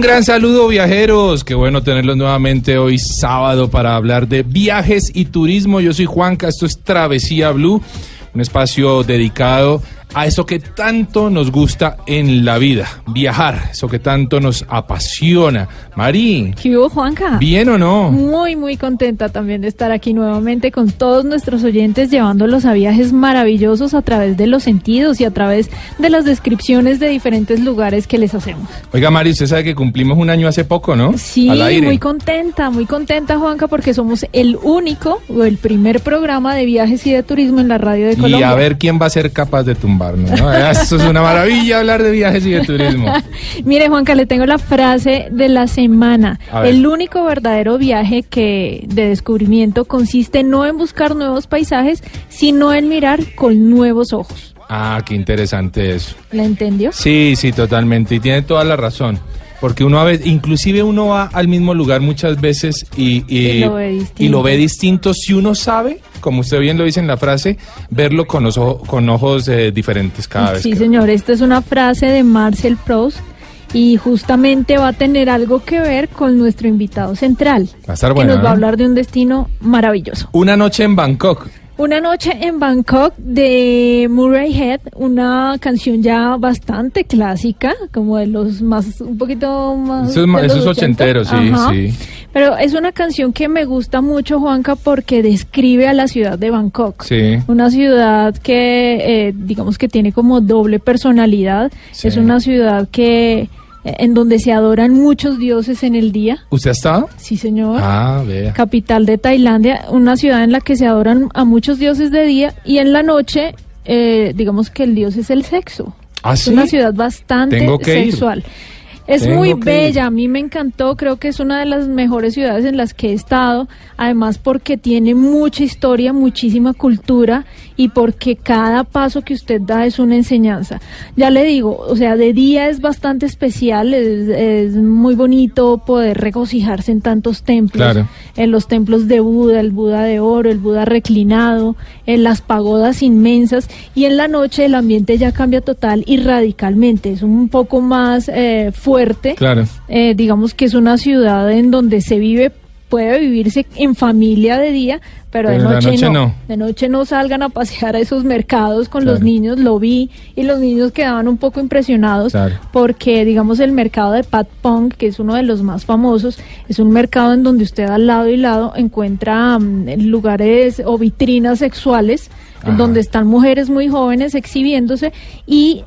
Un gran saludo viajeros, qué bueno tenerlos nuevamente hoy sábado para hablar de viajes y turismo. Yo soy Juanca, esto es Travesía Blue, un espacio dedicado eso que tanto nos gusta en la vida, viajar, eso que tanto nos apasiona. Mari, ¿Qué hubo, Juanca? ¿bien o no? Muy, muy contenta también de estar aquí nuevamente con todos nuestros oyentes, llevándolos a viajes maravillosos a través de los sentidos y a través de las descripciones de diferentes lugares que les hacemos. Oiga Mari, usted sabe que cumplimos un año hace poco, ¿no? Sí, Al aire. muy contenta, muy contenta, Juanca, porque somos el único o el primer programa de viajes y de turismo en la radio de Y Colombia. a ver quién va a ser capaz de tumbarnos, ¿no? Eso es una maravilla hablar de viajes y de turismo. Mire, Juanca, le tengo la frase de la semana. El único verdadero viaje que de descubrimiento consiste no en buscar nuevos paisajes, sino en mirar con nuevos ojos. Ah, qué interesante eso. ¿La entendió? Sí, sí, totalmente. Y tiene toda la razón. Porque uno a veces, inclusive uno va al mismo lugar muchas veces y, Y lo ve distinto. y lo ve distinto si uno sabe, como usted bien lo dice en la frase, verlo con, los ojo- con ojos eh, diferentes cada vez. Sí, que- señor. Esta es una frase de Marcel Proust y justamente va a tener algo que ver con nuestro invitado central, Va a estar que bueno, nos va a ¿eh? hablar de un destino maravilloso. Una noche en Bangkok. Una noche en Bangkok de Murray Head, una canción ya bastante clásica, como de los más, un poquito más. Eso es, ma- de eso los es 80. ochentero, sí, Ajá. sí. Pero es una canción que me gusta mucho, Juanca, porque describe a la ciudad de Bangkok. Sí. Una ciudad que, eh, digamos que tiene como doble personalidad. Sí. Es una ciudad que, en donde se adoran muchos dioses en el día. ¿Usted ha estado? Sí, señor Ah, vea. capital de Tailandia, una ciudad en la que se adoran a muchos dioses de día y en la noche, eh, digamos que el dios es el sexo. ¿Ah, Es sí? una ciudad bastante Tengo que ir. Es Tengo muy que bella, a mí me encantó, creo que es una de las mejores ciudades en las que he estado, además porque tiene mucha historia, muchísima cultura y porque cada paso que usted da es una enseñanza. Ya le digo, o sea, de día es bastante especial, es, es muy bonito poder regocijarse en tantos templos, Claro. en los templos de Buda, el Buda de oro, el Buda reclinado, en las pagodas inmensas y en la noche el ambiente ya cambia total y radicalmente, es un poco más eh, fuerte. Claro. Eh, digamos que es una ciudad en donde se vive, puede vivirse en familia de día, pero, Pero de noche, noche no. no. De noche no salgan a pasear a esos mercados con los niños, lo vi y los niños quedaban un poco impresionados Claro. porque digamos el mercado de Pat Pong, que es uno de los más famosos, es un mercado en donde usted al lado y lado encuentra mm, lugares o vitrinas sexuales Ajá. en donde están mujeres muy jóvenes exhibiéndose y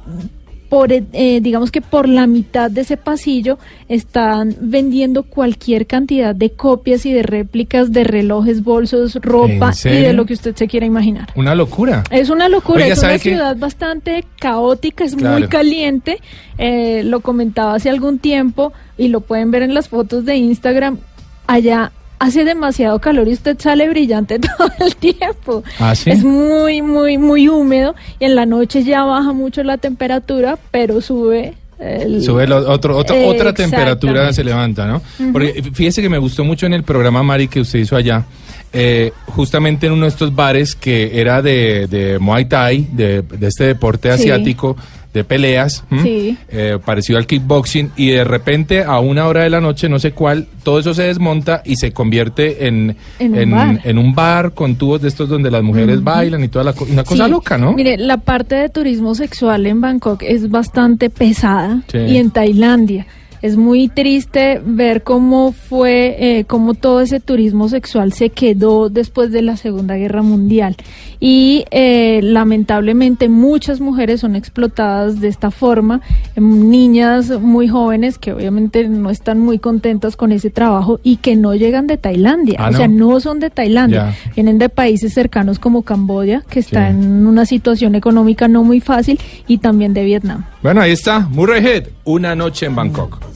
por, eh, eh, digamos que por la mitad de ese pasillo están vendiendo cualquier cantidad de copias y de réplicas de relojes, bolsos, ropa y de lo que usted se quiera imaginar. Una locura. Es una locura, Oiga, es una ciudad bastante caótica, es Claro. muy caliente. eh, lo comentaba hace algún tiempo y lo pueden ver en las fotos de Instagram. Allá hace demasiado calor y usted sale brillante todo el tiempo. ¿Ah, sí? Es muy, muy, muy húmedo y en la noche ya baja mucho la temperatura, pero sube. el- Sube lo- otro, otra, otra Exactamente. temperatura se levanta, ¿no? Porque fíjese que me gustó mucho en el programa Mari que usted hizo allá, eh, justamente en uno de estos bares que era de, de Muay Thai, de, de este deporte Sí. asiático de peleas. Eh, parecido al kickboxing, y de repente a una hora de la noche, no sé cuál, todo eso se desmonta y se convierte en, En un bar. en un bar con tubos de estos donde las mujeres bailan y toda la co- una cosa Sí. loca, ¿no? Mire, la parte de turismo sexual en Bangkok es bastante pesada Sí. y en Tailandia. Es muy triste ver cómo fue, eh, cómo todo ese turismo sexual se quedó después de la Segunda Guerra Mundial. Y eh, lamentablemente muchas mujeres son explotadas de esta forma, em, niñas muy jóvenes que obviamente no están muy contentas con ese trabajo y que no llegan de Tailandia, Ah, o sea, ¿no? no son de Tailandia, vienen de países cercanos como Camboya, que está Sí. en una situación económica no muy fácil, y también de Vietnam. Bueno, ahí está, Murray Head, una noche en Bangkok.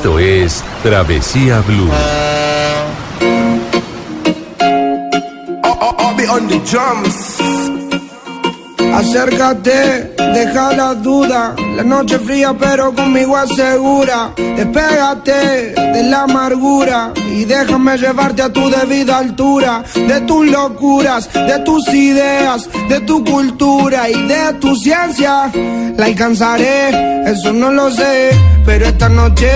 Esto es Travesía Blue. On the drums. Acércate, deja la duda. La noche fría, pero conmigo asegura. Despégate de la amargura y déjame llevarte a tu debida altura. De tus locuras, de tus ideas, de tu cultura y de tu ciencia. La alcanzaré, eso no lo sé. Pero esta noche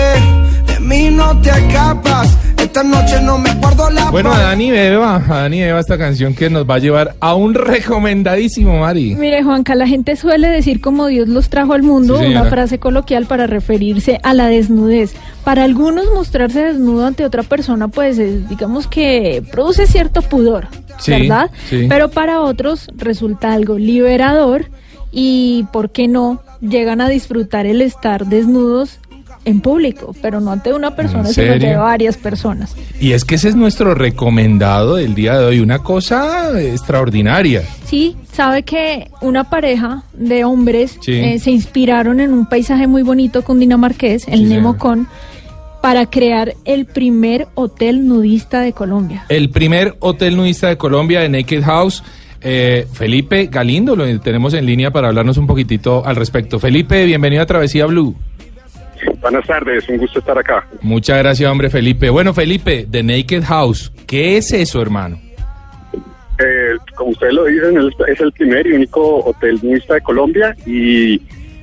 de mí no te escapas. Esta noche no me guardo la Bueno, a. Dani Beba, a Dani Beba esta canción que nos va a llevar a un recomendadísimo, Mari. Mire, Juanca, la gente suele decir como Dios los trajo al mundo, Sí, una frase coloquial para referirse a la desnudez. Para algunos mostrarse desnudo ante otra persona, pues es, digamos que produce cierto pudor, Sí, ¿verdad? sí. Pero para otros resulta algo liberador y, ¿por qué no? Llegan a disfrutar el estar desnudos en público, pero no ante una persona, sino ante varias personas. Y es que ese es nuestro recomendado del día de hoy, una cosa extraordinaria. Sí, sabe que una pareja de hombres Sí. eh, se inspiraron en un paisaje muy bonito con dinamarqués, el Sí, Nemocon, para crear el primer hotel nudista de Colombia. El primer hotel nudista de Colombia, de Naked House. Eh, Felipe Galindo lo tenemos en línea para hablarnos un poquitito al respecto. Felipe, bienvenido a Travesía Blue. Buenas tardes, un gusto estar acá. Muchas gracias, hombre, Felipe. Bueno, Felipe, The Naked House, ¿qué es eso, hermano? Eh, como ustedes lo dicen, es el primer y único hotel nudista de Colombia y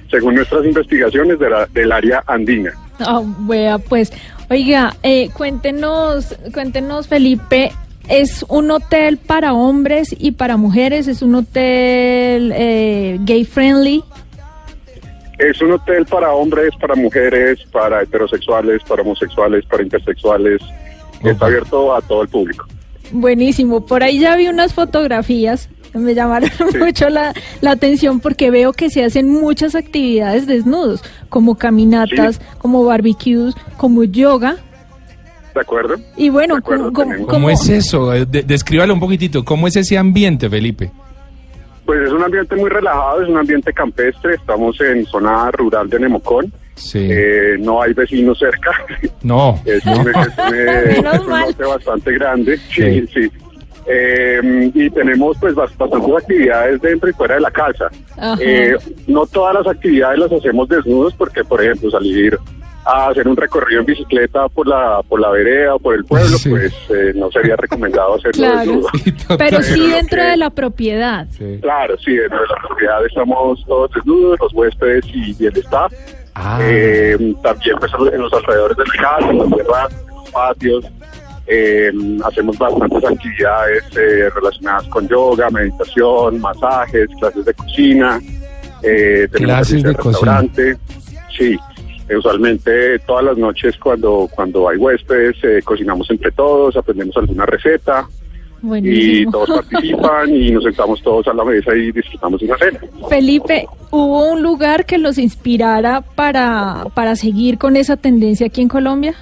según nuestras investigaciones de la- del área andina. Ah, wea, pues, oiga, eh, cuéntenos, cuéntenos, Felipe, ¿es un hotel para hombres y para mujeres? ¿Es un hotel eh, gay friendly? Es un hotel para hombres, para mujeres, para heterosexuales, para homosexuales, para intersexuales. Está abierto a todo el público. Buenísimo, por ahí ya vi unas fotografías, me llamaron mucho la, la atención porque veo que se hacen muchas actividades desnudos, como caminatas, Sí. como barbecues, como yoga. ¿De acuerdo? Y bueno, acuerdo, tenemos. ¿Cómo es eso? De- descríbalo un poquitito. ¿Cómo es ese ambiente, Felipe? Pues es un ambiente muy relajado, es un ambiente campestre. Estamos en zona rural de Nemocón. Sí. Eh, no hay vecinos cerca. no. Es un, es un, eh, es un bastante grande. Sí. Sí, sí. Eh, y tenemos pues bast- bastantes actividades dentro y fuera de la casa. Eh, no todas las actividades las hacemos desnudos porque, por ejemplo, salir a hacer un recorrido en bicicleta por la por la vereda o por el pueblo, Sí. pues eh, no sería recomendado hacerlo Claro. desnudo. pero sí dentro que- de la propiedad. Sí. Claro, sí, dentro de la propiedad estamos todos desnudos, los huéspedes y, y el staff. Ah. Eh, también pues, en los alrededores de la casa, en los patios. Eh, hacemos bastantes actividades eh, relacionadas con yoga, meditación, masajes, clases de cocina. Eh, tenemos Clases de cocina. restaurante. Sí, eh, usualmente todas las noches cuando, cuando hay huéspedes eh, cocinamos entre todos, aprendemos alguna receta y Buenísimo. todos participan y nos sentamos todos a la mesa y disfrutamos de una cena. Felipe, ¿hubo un lugar que los inspirara para, para seguir con esa tendencia aquí en Colombia?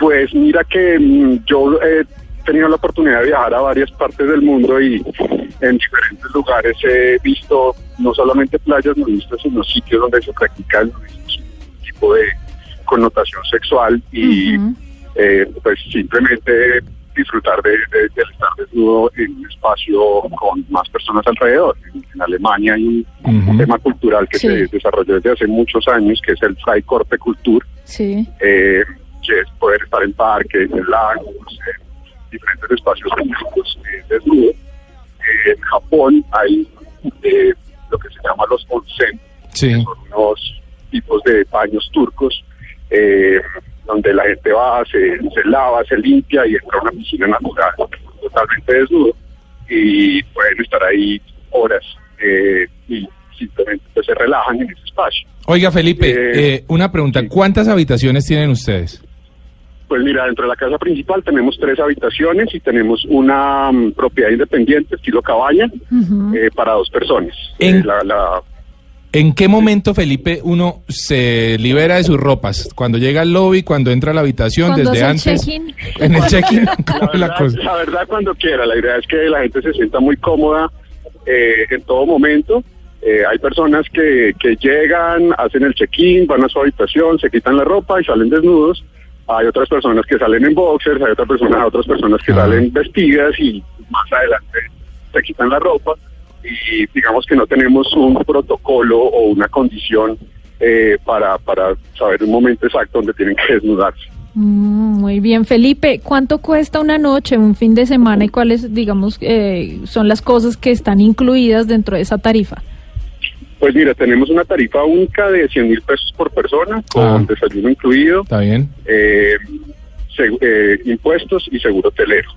Pues mira que mm, yo he tenido la oportunidad de viajar a varias partes del mundo y en diferentes lugares he visto no solamente playas nudistas, sino sitios donde se practica el nudismo sin ningún tipo de connotación sexual y eh, pues simplemente disfrutar de, de- del estar desnudo en un espacio con más personas alrededor. En, en Alemania hay un, un tema cultural que Sí. se desarrolló desde hace muchos años, que es el Freikorpe Kultur, Sí. eh, que es poder estar en parques, en lagos, en diferentes espacios públicos eh, desnudos. Eh, en Japón hay eh, lo que se llama los onsen, Sí. son unos tipos de baños turcos donde la gente va, se, se lava, se limpia y entra a una piscina natural totalmente desnudo y pueden estar ahí horas eh, y simplemente pues, se relajan en ese espacio. Oiga, Felipe, Eh, eh, una pregunta. sí. ¿Cuántas habitaciones tienen ustedes? Pues mira, dentro de la casa principal tenemos tres habitaciones y tenemos una mm, propiedad independiente, estilo cabaña, eh, para dos personas. En- Eh, la, la- ¿En qué momento, Felipe, uno se libera de sus ropas? Cuando llega al lobby, cuando entra a la habitación, desde el antes. check-in. En el check-in, la, ¿cómo es la verdad, cosa? la verdad, cuando quiera. La idea es que la gente se sienta muy cómoda eh, en todo momento. Eh, hay personas que, que llegan, hacen el check-in, van a su habitación, se quitan la ropa y salen desnudos. Hay otras personas que salen en boxers, hay otras personas, otras personas que Ah. salen vestidas y más adelante se quitan la ropa. Y digamos que no tenemos un protocolo o una condición eh, para, para saber un momento exacto donde tienen que desnudarse. Mm, muy bien, Felipe. ¿Cuánto cuesta una noche, un fin de semana y cuáles, digamos, eh, son las cosas que están incluidas dentro de esa tarifa? Pues mira, tenemos una tarifa única de 100 mil pesos por persona, con Ah. desayuno incluido, ¿Está bien? eh, eh, impuestos y seguro hotelero.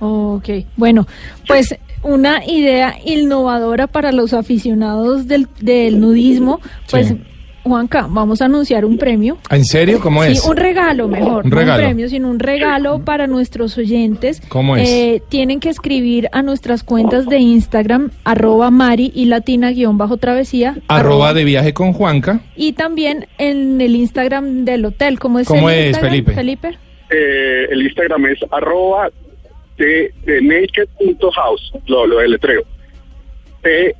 Ok, bueno, pues una idea innovadora para los aficionados del, del nudismo. Pues, Sí. Juanca, vamos a anunciar un premio. ¿En serio? ¿Cómo es? Sí, un regalo mejor, Un no regalo. un premio, sino un regalo para nuestros oyentes. ¿Cómo es? Eh, tienen que escribir a nuestras cuentas de Instagram, arroba Mari y Latina guion bajo travesía. Arroba de viaje con Juanca. Y también en el Instagram del hotel. ¿Cómo es ¿Cómo el es, Instagram, Felipe? Felipe? Eh, el Instagram es arroba de, de naked.house, lo, lo deletreo. E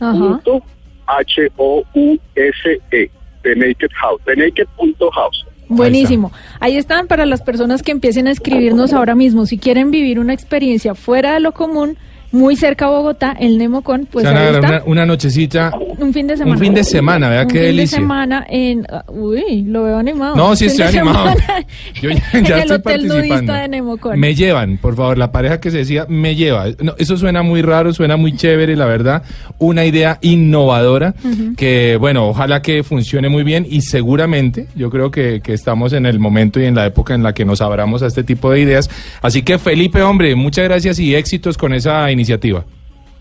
Ajá. punto H-O-U-S-E, de Naked House, de naked.house. Buenísimo. Ahí están para las personas que empiecen a escribirnos ahora mismo. Si quieren vivir una experiencia fuera de lo común, muy cerca a Bogotá, el Nemocon, pues ahí está. una, una nochecita. Un fin de semana. Un fin de semana, vea Un qué fin delicia. de semana en... ah, uy, lo veo animado. No, sí estoy animado. Yo ya, en ya el estoy Hotel Nudista de Nemocon. Me llevan, por favor, la pareja que se decía, me lleva. No, eso suena muy raro, suena muy chévere, la verdad. Una idea innovadora que, bueno, ojalá que funcione muy bien y seguramente yo creo que, que estamos en el momento y en la época en la que nos abramos a este tipo de ideas. Así que, Felipe, hombre, muchas gracias y éxitos con esa iniciativa.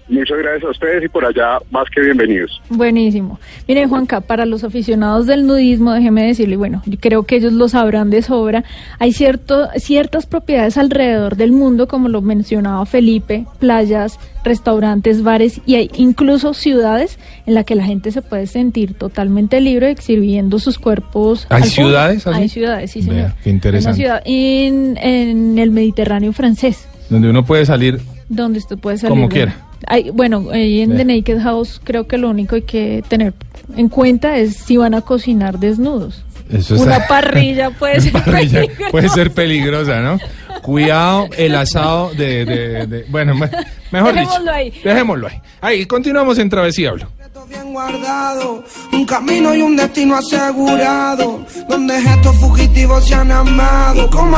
Muchas gracias a ustedes y por allá más que bienvenidos. Buenísimo. Mire, Juanca, para los aficionados del nudismo, déjeme decirle, bueno, yo creo que ellos lo sabrán de sobra, hay cierto, ciertas propiedades alrededor del mundo, como lo mencionaba Felipe, playas, restaurantes, bares y hay incluso ciudades en las que la gente se puede sentir totalmente libre exhibiendo sus cuerpos. ¿Hay ciudades así? Hay ciudades, sí, Vea, señor. qué interesante. Una ciudad en, en el Mediterráneo francés, Donde uno puede salir donde usted puede salir. Como bueno. quiera. Hay, bueno, ahí en Vea. The Naked House creo que lo único hay que tener en cuenta es si van a cocinar desnudos. Eso Una está- parrilla puede ser parrilla peligrosa. puede ser peligrosa, ¿no? Cuidado el asado de... de- de- bueno, me- mejor Dejémoslo dicho. ahí. Dejémoslo ahí. Ahí, continuamos en Travesía Hablo. Bien guardado, un camino y un destino asegurado, donde estos fugitivos se han amado. Como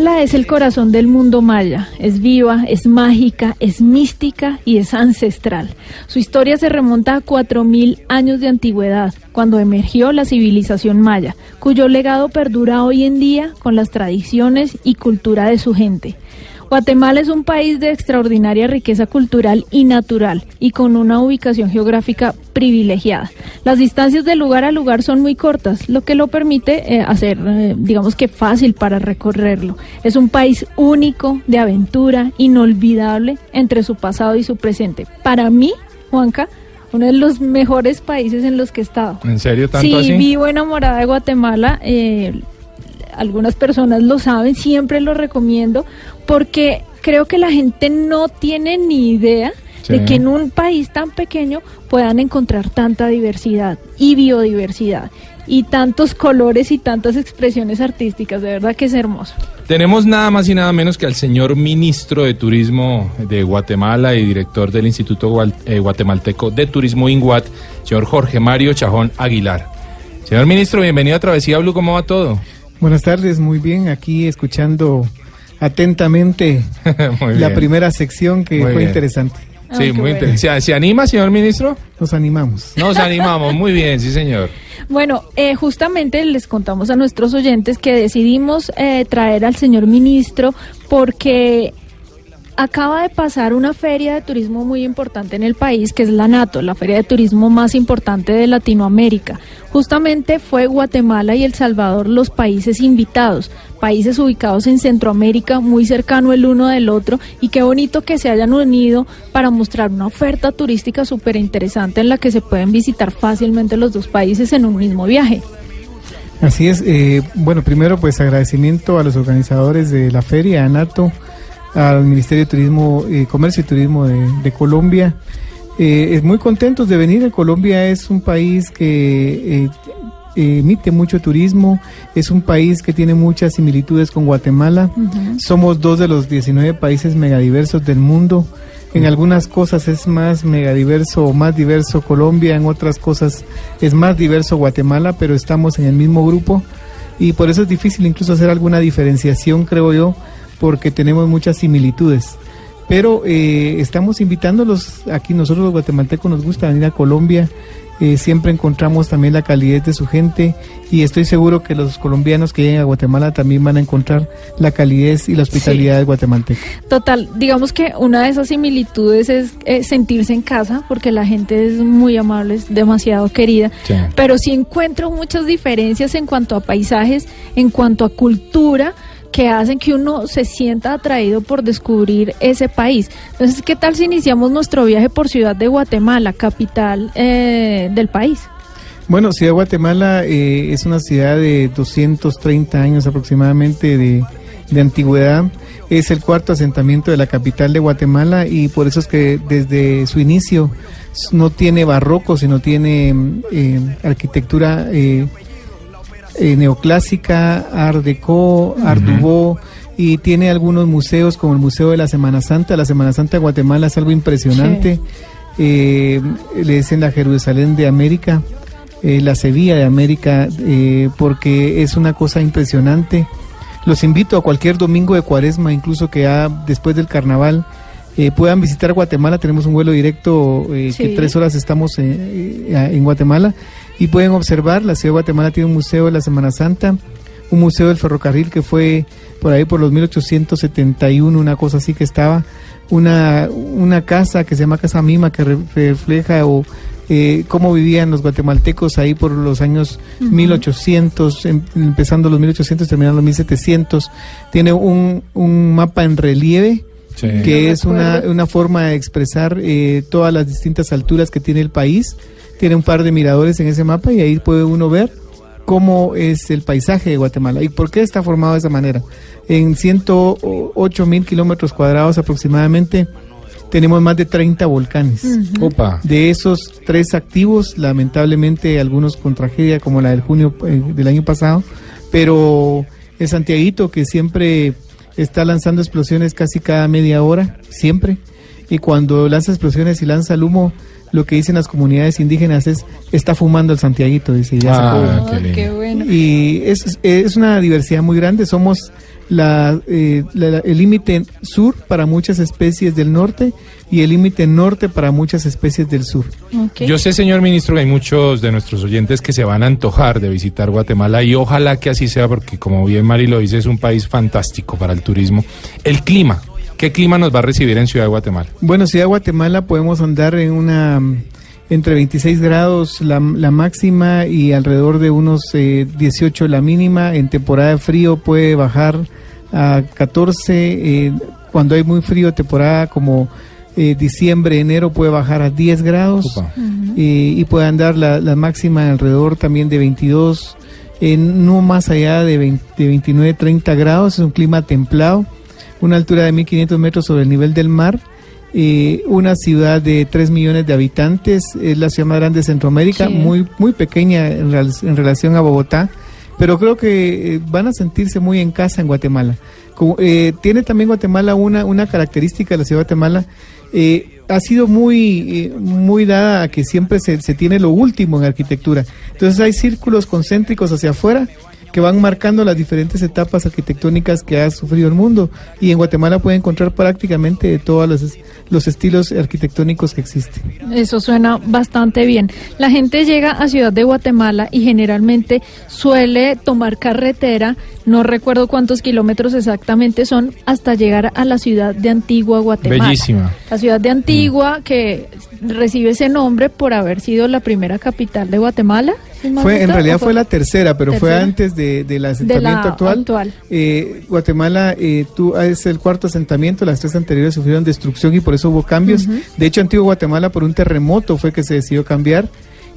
es el corazón del mundo maya. Es viva, es mágica, es mística y es ancestral. Su historia se remonta a 4.000 años de antigüedad, cuando emergió la civilización maya, cuyo legado perdura hoy en día con las tradiciones y cultura de su gente. Guatemala es un país de extraordinaria riqueza cultural y natural y con una ubicación geográfica privilegiada. Las distancias de lugar a lugar son muy cortas, lo que lo permite eh, hacer, eh, digamos que fácil para recorrerlo. Es un país único, de aventura, inolvidable entre su pasado y su presente. Para mí, Juanca, uno de los mejores países en los que he estado. ¿En serio tanto Sí, así? vivo enamorada de Guatemala. eh, algunas personas lo saben, siempre lo recomiendo, porque creo que la gente no tiene ni idea Sí. de que en un país tan pequeño puedan encontrar tanta diversidad y biodiversidad y tantos colores y tantas expresiones artísticas. De verdad que es hermoso. Tenemos nada más y nada menos que al señor ministro de Turismo de Guatemala y director del Instituto eh, Guatemalteco de Turismo INGUAT, señor Jorge Mario Chajón Aguilar. Señor ministro, bienvenido a Travesía Blue, ¿cómo va todo? Buenas tardes, muy bien, aquí escuchando atentamente la primera sección que Muy fue bien. interesante. Sí, muy interesante. ¿Se, se anima, señor ministro? Nos animamos. Nos animamos, muy bien, sí, señor. Bueno, eh, justamente les contamos a nuestros oyentes que decidimos eh, traer al señor ministro porque acaba de pasar una feria de turismo muy importante en el país, que es la NATO, la feria de turismo más importante de Latinoamérica. Justamente fue Guatemala y El Salvador los países invitados, países ubicados en Centroamérica, muy cercano el uno del otro, y qué bonito que se hayan unido para mostrar una oferta turística súper interesante en la que se pueden visitar fácilmente los dos países en un mismo viaje. Así es, eh, bueno, primero pues agradecimiento a los organizadores de la feria, a NATO, al Ministerio de Turismo, eh, Comercio y Turismo de, de Colombia. Eh, es muy contentos de venir. Colombia es un país que eh, eh, emite mucho turismo, es un país que tiene muchas similitudes con Guatemala. Somos dos de los 19 países megadiversos del mundo. En algunas cosas es más megadiverso o más diverso Colombia, en otras cosas es más diverso Guatemala, pero estamos en el mismo grupo y por eso es difícil incluso hacer alguna diferenciación, creo yo, porque tenemos muchas similitudes. Pero eh, estamos invitándolos aquí, nosotros los guatemaltecos nos gusta venir a Colombia, eh, siempre encontramos también la calidez de su gente y estoy seguro que los colombianos que lleguen a Guatemala también van a encontrar la calidez y la hospitalidad del guatemalteco. Total, digamos que una de esas similitudes es eh, sentirse en casa, porque la gente es muy amable, es demasiado querida, Sí. pero sí encuentro muchas diferencias en cuanto a paisajes, en cuanto a cultura que hacen que uno se sienta atraído por descubrir ese país. Entonces, ¿qué tal si iniciamos nuestro viaje por Ciudad de Guatemala, capital eh, del país? Bueno, Ciudad de Guatemala eh, es una ciudad de 230 años aproximadamente de, antigüedad. Es el cuarto asentamiento de la capital de Guatemala y por eso es que desde su inicio no tiene barroco, sino tiene mm, eh, arquitectura eh, eh, neoclásica, Art Deco, Art Nouveau y tiene algunos museos como el Museo de la Semana Santa. La Semana Santa de Guatemala es algo impresionante. Eh, le dicen la Jerusalén de América, eh, la Sevilla de América, eh, porque es una cosa impresionante. Los invito a cualquier domingo de cuaresma, incluso que ya después del carnaval, eh, puedan visitar Guatemala. Tenemos un vuelo directo eh, que Sí. tres horas estamos en Guatemala y pueden observar. La ciudad de Guatemala tiene un museo de la Semana Santa, un museo del ferrocarril que fue por ahí por los 1871, una cosa así que estaba. Una, una casa que se llama Casa Mima que re- refleja o eh, cómo vivían los guatemaltecos ahí por los años 1800, em- empezando los 1800, terminando los 1700. Tiene un, un mapa en relieve Sí. que No es una, una forma de expresar eh, todas las distintas alturas que tiene el país. Tiene un par de miradores en ese mapa y ahí puede uno ver cómo es el paisaje de Guatemala y por qué está formado de esa manera. En 108 mil kilómetros cuadrados aproximadamente tenemos más de 30 volcanes. Opa. De esos tres activos, lamentablemente algunos con tragedia como la del junio eh, del año pasado, pero el Santiaguito que siempre está lanzando explosiones casi cada media hora, siempre, y cuando lanza explosiones y lanza el humo, lo que dicen las comunidades indígenas es, está fumando el Santiaguito, dice, ya se Ah, fue. qué lindo. Qué bueno. Y es, es una diversidad muy grande. Somos la, eh, la- la- el límite sur para muchas especies del norte y el límite norte para muchas especies del sur. Yo sé, señor ministro, que hay muchos de nuestros oyentes que se van a antojar de visitar Guatemala y ojalá que así sea porque, como bien Mari lo dice, es un país fantástico para el turismo. El clima, ¿qué clima nos va a recibir en Ciudad de Guatemala? Bueno, Ciudad de Guatemala podemos andar en una entre 26 grados la, la máxima y alrededor de unos eh, 18 la mínima. En temporada de frío puede bajar a 14. eh, cuando hay muy frío, temporada como eh, diciembre, enero puede bajar a 10 grados. Y puede andar la, la máxima alrededor también de 22, eh, no más allá de, 20 de 29, 30 grados. Es un clima templado, una altura de 1500 metros sobre el nivel del mar. eh, una ciudad de 3 millones de habitantes, es la ciudad más grande de Centroamérica, Sí. muy, muy pequeña en, real- en relación a Bogotá, pero creo que eh, van a sentirse muy en casa en Guatemala. Como, eh, tiene también Guatemala una, una característica de la ciudad de Guatemala, eh, ha sido muy, eh, muy dada a que siempre se, se tiene lo último en arquitectura. Entonces hay círculos concéntricos hacia afuera que van marcando las diferentes etapas arquitectónicas que ha sufrido el mundo. Y en Guatemala puede encontrar prácticamente de todos los, los estilos arquitectónicos que existen. Eso suena bastante bien. La gente llega a Ciudad de Guatemala y generalmente suele tomar carretera, no recuerdo cuántos kilómetros exactamente son, hasta llegar a la ciudad de Antigua, Guatemala. Bellísima. La ciudad de Antigua que recibe ese nombre por haber sido la primera capital de Guatemala. ¿Sí, Fue, en realidad ¿O fue la tercera, pero fue antes de, del de asentamiento actual. actual. Eh, Guatemala eh, tú, es el cuarto asentamiento, las tres anteriores sufrieron destrucción y por eso hubo cambios. De hecho, Antiguo Guatemala por un terremoto fue que se decidió cambiar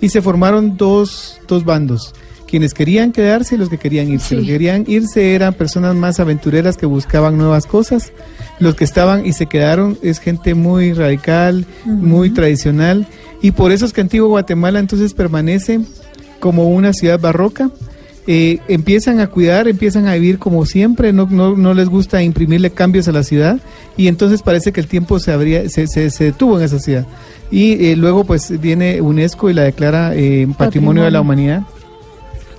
y se formaron dos, dos bandos. Quienes querían quedarse y los que querían irse. Sí. Los que querían irse eran personas más aventureras que buscaban nuevas cosas. Los que estaban y se quedaron es gente muy radical, muy tradicional. Y por eso es que Antiguo Guatemala entonces permanece como una ciudad barroca. Eh, empiezan a cuidar, empiezan a vivir como siempre, no, no, no les gusta imprimirle cambios a la ciudad y entonces parece que el tiempo se, habría, se, se, se detuvo en esa ciudad. Y eh, luego pues viene UNESCO y la declara eh, Patrimonio de la. Humanidad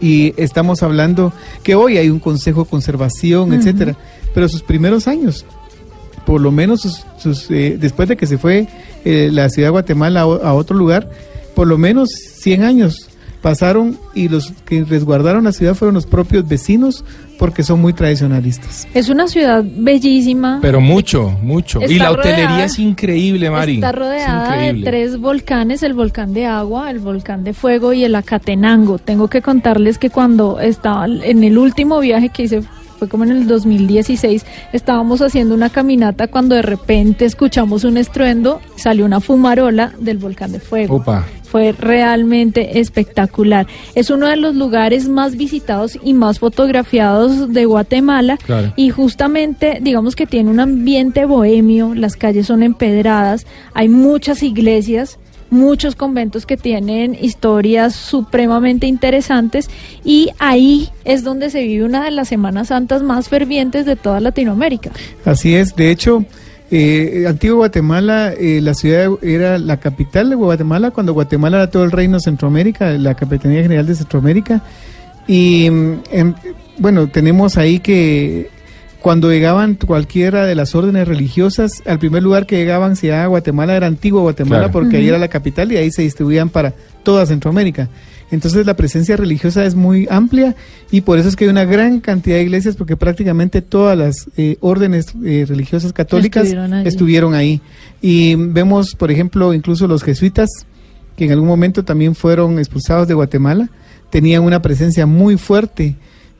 y estamos hablando que hoy hay un consejo de conservación, Ujú. etcétera, pero sus primeros años, por lo menos sus, sus, eh, después de que se fue eh, la ciudad de Guatemala a, a otro lugar, por lo menos 100 años pasaron y los que resguardaron la ciudad fueron los propios vecinos porque son muy tradicionalistas. Es una ciudad bellísima. Pero mucho, mucho. y la hotelería rodeada- es increíble, Mari. Está Es rodeada de tres volcanes, el volcán de agua, el volcán de fuego y el Acatenango. Tengo que contarles que cuando estaba en el último viaje que hice, fue como en el 2016, estábamos haciendo una caminata cuando de repente escuchamos un estruendo, salió una fumarola del volcán de fuego. Opa. Fue realmente espectacular. Es uno de los lugares más visitados y más fotografiados de Guatemala. Claro. Y justamente, digamos que tiene un ambiente bohemio, las calles son empedradas, hay muchas iglesias, muchos conventos que tienen historias supremamente interesantes y ahí es donde se vive una de las Semanas Santas más fervientes de toda Latinoamérica. Así es, de hecho, eh, Antiguo Guatemala, eh, la ciudad era la capital de Guatemala cuando Guatemala era todo el reino Centroamérica, la Capitanía General de Centroamérica. Y mm, em, bueno, tenemos ahí que cuando llegaban cualquiera de las órdenes religiosas, al primer lugar que llegaban si a Guatemala era Antiguo Guatemala Claro. porque ahí era la capital y ahí se distribuían para toda Centroamérica. Entonces la presencia religiosa es muy amplia y por eso es que hay una gran cantidad de iglesias porque prácticamente todas las eh, órdenes eh, religiosas católicas Estuvieron allí. estuvieron ahí. Y vemos, por ejemplo, incluso los jesuitas que en algún momento también fueron expulsados de Guatemala, tenían una presencia muy fuerte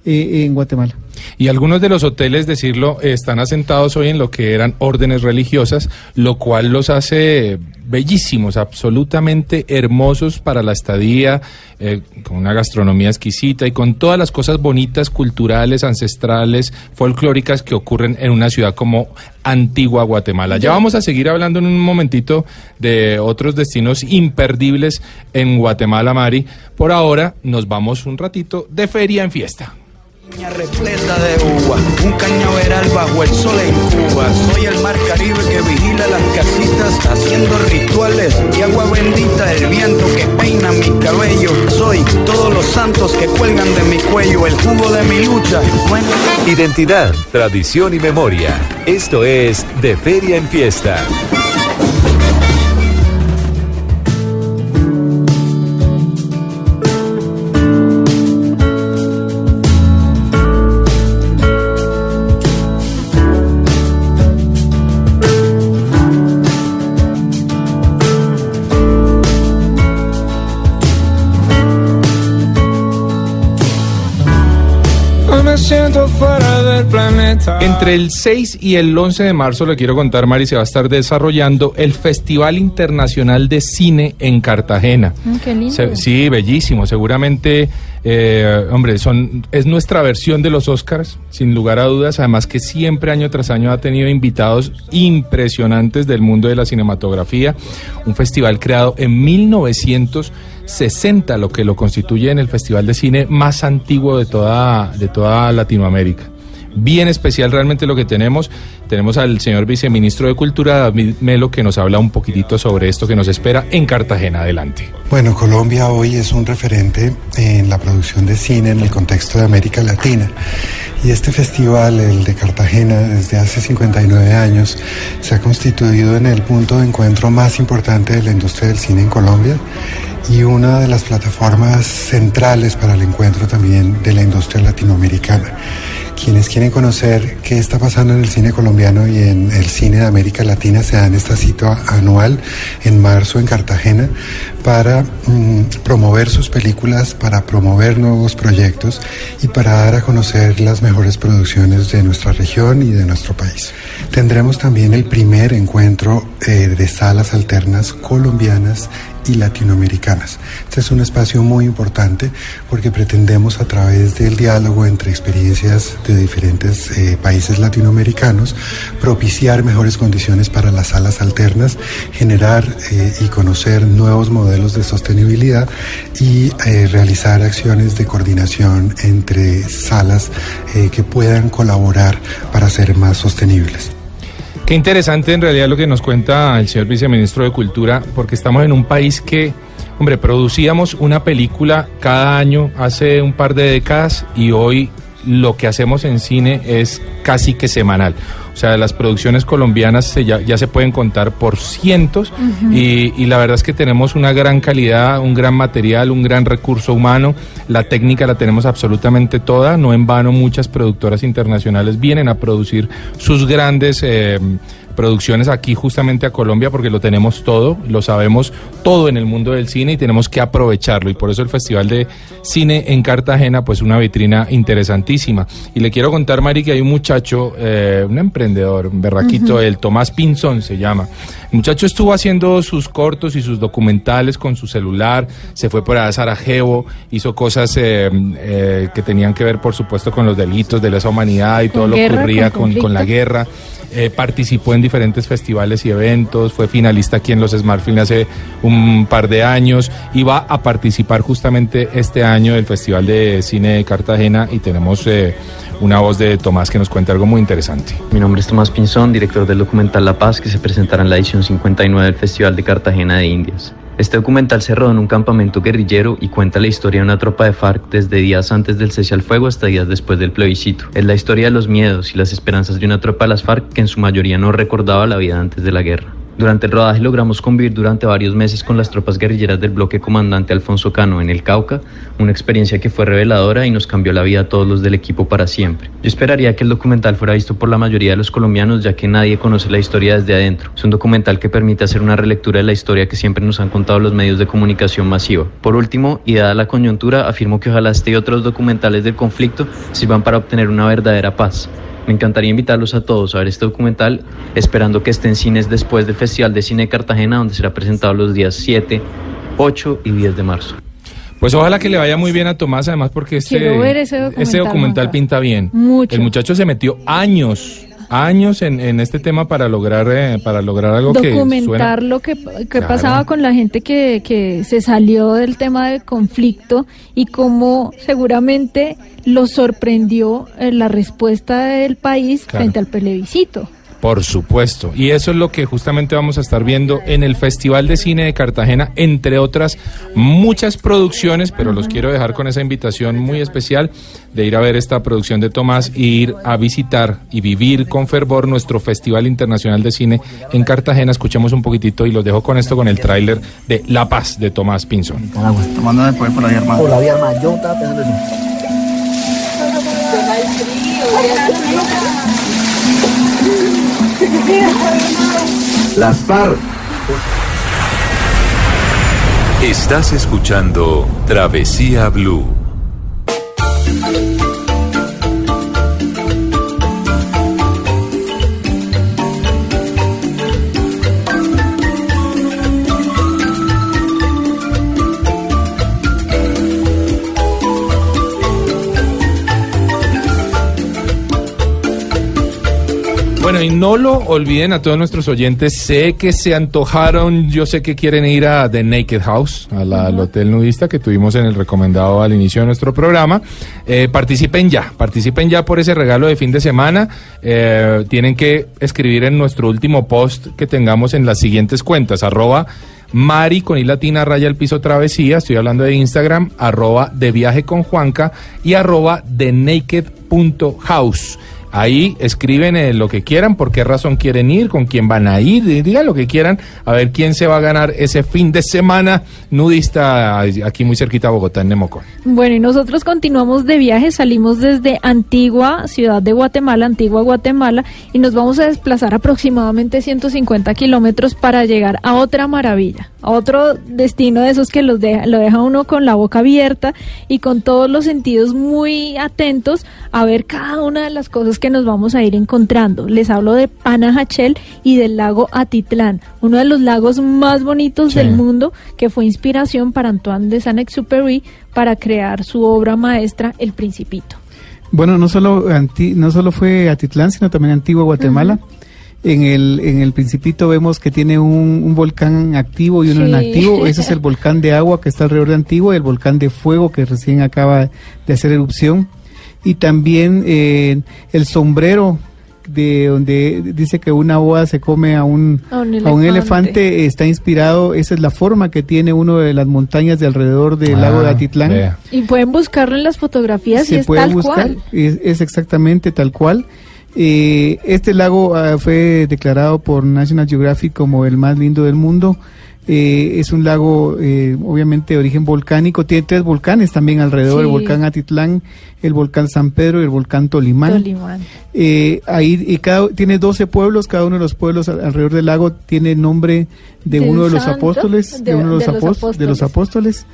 eh, en Guatemala. Y algunos de los hoteles, decirlo, están asentados hoy en lo que eran órdenes religiosas, lo cual los hace bellísimos, absolutamente hermosos para la estadía, eh, con una gastronomía exquisita y con todas las cosas bonitas, culturales, ancestrales, folclóricas que ocurren en una ciudad como Antigua Guatemala. Ya vamos a seguir hablando en un momentito de otros destinos imperdibles en Guatemala, Mari. Por ahora nos vamos un ratito de feria en fiesta. Repleta de uva, un cañaveral bajo el sol en Cuba. Soy el mar Caribe que vigila las casitas, haciendo rituales y agua bendita, el viento que peina mi cabello. Soy todos los santos que cuelgan de mi cuello, el jugo de mi lucha. Bueno, Identidad, tradición y memoria. Esto es De Feria en Fiesta. Del planeta. Entre el 6 y el 11 de marzo, le quiero contar, Mari, se va a estar desarrollando el Festival Internacional de Cine en Cartagena. Mm, qué lindo. Se- sí, bellísimo. Seguramente, eh, hombre, son es nuestra versión de los Oscars, sin lugar a dudas. Además que siempre, año tras año, ha tenido invitados impresionantes del mundo de la cinematografía. Un festival creado en 1960, lo que lo constituye en el festival de cine más antiguo de toda, de toda Latinoamérica bien especial realmente lo que tenemos. Tenemos al señor viceministro de Cultura, David Melo, que nos habla un poquitito sobre esto que nos espera en Cartagena. Adelante. Bueno, Colombia hoy es un referente en la producción de cine en el contexto de América Latina. Y este festival, el de Cartagena, desde hace 59 años, se ha constituido en el punto de encuentro más importante de la industria del cine en Colombia y una de las plataformas centrales para el encuentro también de la industria latinoamericana. Quienes quieren conocer qué está pasando en el cine colombiano y en el cine de América Latina se dan esta cita anual en marzo en Cartagena para mm, promover sus películas, para promover nuevos proyectos y para dar a conocer las mejores producciones de nuestra región y de nuestro país. Tendremos también el primer encuentro eh, de salas alternas colombianas y latinoamericanas. Este es un espacio muy importante porque pretendemos a través del diálogo entre experiencias de diferentes eh, países latinoamericanos propiciar mejores condiciones para las salas alternas, generar eh, y conocer nuevos modelos de sostenibilidad y eh, realizar acciones de coordinación entre salas eh, que puedan colaborar para ser más sostenibles. Qué interesante en realidad lo que nos cuenta el señor viceministro de Cultura, porque estamos en un país que, hombre, producíamos una película cada año hace un par de décadas y hoy lo que hacemos en cine es casi que semanal. O sea, las producciones colombianas se ya, ya se pueden contar por cientos y la verdad es que tenemos una gran calidad, un gran material, un gran recurso humano. La técnica la tenemos absolutamente toda. No en vano muchas productoras internacionales vienen a producir sus grandes eh, producciones aquí justamente a Colombia porque lo tenemos todo, lo sabemos todo en el mundo del cine y tenemos que aprovecharlo. Y por eso el Festival de Cine en Cartagena pues una vitrina interesantísima. Y le quiero contar Mari que hay un muchacho, eh, un emprendedor, un berraquito, el Tomás Pinzón se llama, el muchacho estuvo haciendo sus cortos y sus documentales con su celular, se fue por allá a Sarajevo, hizo cosas eh, eh, que tenían que ver por supuesto con los delitos de lesa humanidad y todo lo que ocurría con con, con la guerra. Eh, participó en diferentes festivales y eventos, fue finalista aquí en los Smartfilm hace un par de años y va a participar justamente este año del Festival de Cine de Cartagena y tenemos eh, una voz de Tomás que nos cuenta algo muy interesante. Mi nombre es Tomás Pinzón, director del documental La Paz, que se presentará en la edición 59 del Festival de Cartagena de Indias. Este documental se rodó en un campamento guerrillero y cuenta la historia de una tropa de FARC desde días antes del cese al fuego hasta días después del plebiscito. Es la historia de los miedos y las esperanzas de una tropa de las FARC que en su mayoría no recordaba la vida antes de la guerra. Durante el rodaje logramos convivir durante varios meses con las tropas guerrilleras del bloque comandante Alfonso Cano en el Cauca, una experiencia que fue reveladora y nos cambió la vida a todos los del equipo para siempre. Yo esperaría que el documental fuera visto por la mayoría de los colombianos ya que nadie conoce la historia desde adentro. Es un documental que permite hacer una relectura de la historia que siempre nos han contado los medios de comunicación masiva. Por último, y dada la coyuntura, afirmo que ojalá este y otros documentales del conflicto sirvan para obtener una verdadera paz. Me encantaría invitarlos a todos a ver este documental, esperando que esté en cines después del Festival de Cine de Cartagena, donde será presentado los días 7, 8 y 10 de marzo. Pues ojalá que le vaya muy bien a Tomás, además porque este, Quiero ver ese documental, ese documental pinta bien. Mucho. El muchacho se metió años, años en, en este tema para lograr, eh, para lograr algo que documentar lo que, que Claro. pasaba con la gente que, que se salió del tema del conflicto y cómo seguramente lo sorprendió eh, la respuesta del país Claro. frente al plebiscito. Por supuesto. Y eso es lo que justamente vamos a estar viendo en el Festival de Cine de Cartagena, entre otras muchas producciones, pero los quiero dejar con esa invitación muy especial de ir a ver esta producción de Tomás e ir a visitar y vivir con fervor nuestro Festival Internacional de Cine en Cartagena. Escuchemos un poquitito y los dejo con esto, con el tráiler de La Paz de Tomás Pinzón. Tomando después por la vía armada. Por la vía armada, yo estaba pensando en eso. Las FARC. Estás escuchando Travesía Blue. Bueno, y no lo olviden a todos nuestros oyentes. Sé que se antojaron, yo sé que quieren ir a The Naked House, al hotel nudista que tuvimos en el recomendado al inicio de nuestro programa. Eh, participen ya, participen ya por ese regalo de fin de semana. Eh, tienen que escribir en nuestro último post que tengamos en las siguientes cuentas, arroba Mari con i latina raya el piso travesía, estoy hablando de Instagram, arroba de viaje con Juanca y arroba de naked.house. Ahí escriben eh, lo que quieran, por qué razón quieren ir, con quién van a ir, digan lo que quieran, a ver quién se va a ganar ese fin de semana nudista aquí muy cerquita a Bogotá, en Nemocón. Bueno, y nosotros continuamos de viaje, salimos desde Antigua, ciudad de Guatemala, Antigua Guatemala, y nos vamos a desplazar aproximadamente 150 kilómetros para llegar a otra maravilla, a otro destino de esos que los deja, lo deja uno con la boca abierta y con todos los sentidos muy atentos a ver cada una de las cosas que nos vamos a ir encontrando. Les hablo de Panajachel y del lago Atitlán, uno de los lagos más bonitos Sí. del mundo que fue inspiración para Antoine de Saint-Exupéry para crear su obra maestra El Principito. Bueno, no solo, anti- no solo fue Atitlán, sino también Antigua Guatemala. En el, en el Principito vemos que tiene un, un volcán activo y uno Sí. inactivo. Ese es el volcán de agua que está alrededor de Antigua y el volcán de fuego que recién acaba de hacer erupción. Y también eh, el sombrero de donde dice que una boa se come a un, A un a un elefante. elefante está inspirado, esa es la forma que tiene uno de las montañas de alrededor del lago de Ah, Atitlán. Y pueden buscarlo en las fotografías y se es puede tal buscar, cual. Es, es exactamente tal cual. Eh, este lago ah, fue declarado por National Geographic como el más lindo del mundo. Eh, es un lago, eh, obviamente, de origen volcánico. Tiene tres volcanes también alrededor: el volcán Atitlán, el volcán San Pedro y el volcán Tolimán. Tolimán. Eh, ahí y cada, tiene 12 pueblos, cada uno de los pueblos al- alrededor del lago tiene nombre de, De uno un de los santo, apóstoles, de, de- uno de los, de los após- de los apóstoles.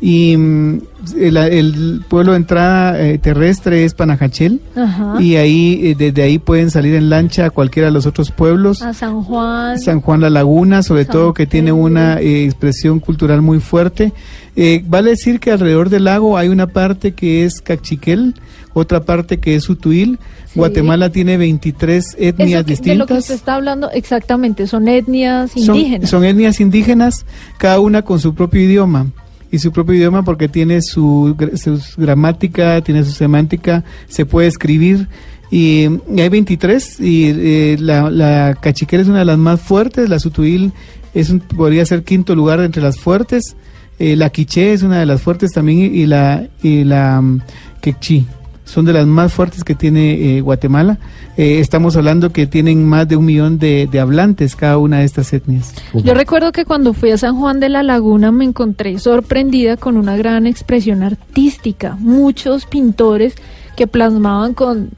Y mm, el, el pueblo de entrada eh, terrestre es Panajachel. Ajá. Y ahí, eh, desde ahí pueden salir en lancha a cualquiera de los otros pueblos. A San Juan. San Juan La Laguna, sobre San todo que tiene una eh, expresión cultural muy fuerte. Eh, vale decir que alrededor del lago hay una parte que es Cachiquel, otra parte que es Utuil. Sí. Guatemala tiene 23 etnias que- de lo que distintas. usted está hablando, exactamente, son etnias Son- indígenas. Son, etnias indígenas, cada una con su propio idioma. Y su propio idioma porque tiene su, su gramática, tiene su semántica, se puede escribir. Y, hay 23 y eh, la, la cachiquera es una de las más fuertes, la sutuil es un- podría ser quinto lugar entre las fuertes, eh, la quiché es una de las fuertes también y, la, y la mm, quechí son de las más fuertes que tiene eh, Guatemala. Eh, estamos hablando que tienen más de un millón de, de hablantes cada una de estas etnias. Yo recuerdo que cuando fui a San Juan de la Laguna me encontré sorprendida con una gran expresión artística, muchos pintores que plasmaban con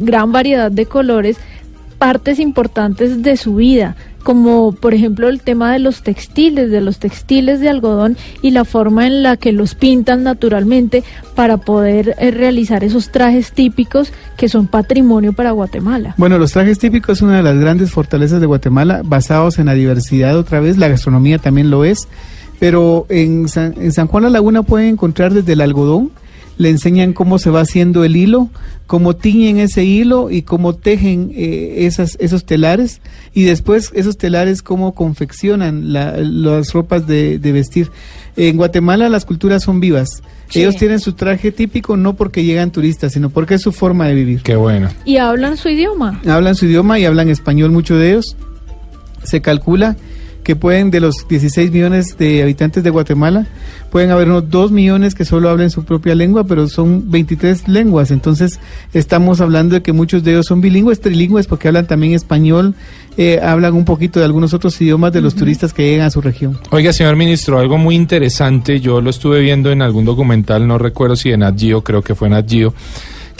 gran variedad de colores partes importantes de su vida, como por ejemplo el tema de los textiles, de los textiles de algodón y la forma en la que los pintan naturalmente para poder eh, realizar esos trajes típicos que son patrimonio para Guatemala. Bueno, los trajes típicos es una de las grandes fortalezas de Guatemala, basados en la diversidad otra vez, la gastronomía también lo es, pero en San, en San Juan la Laguna pueden encontrar desde el algodón, le enseñan cómo se va haciendo el hilo, cómo tiñen ese hilo y cómo tejen eh, esas, esos telares y después esos telares cómo confeccionan la- las ropas de, de vestir. En Guatemala las culturas son vivas. Sí. Ellos tienen su traje típico no porque llegan turistas, sino porque es su forma de vivir. Qué bueno. Y hablan su idioma. Hablan su idioma y hablan español muchos de ellos. Se calcula que pueden, de los 16 millones de habitantes de Guatemala, pueden haber unos 2 millones que solo hablen su propia lengua, pero son 23 lenguas. Entonces, estamos hablando de que muchos de ellos son bilingües, trilingües, porque hablan también español, eh, hablan un poquito de algunos otros idiomas de los turistas que llegan a su región. Oiga, señor ministro, algo muy interesante, yo lo estuve viendo en algún documental, no recuerdo si en Nat Geo, creo que fue en Nat Geo,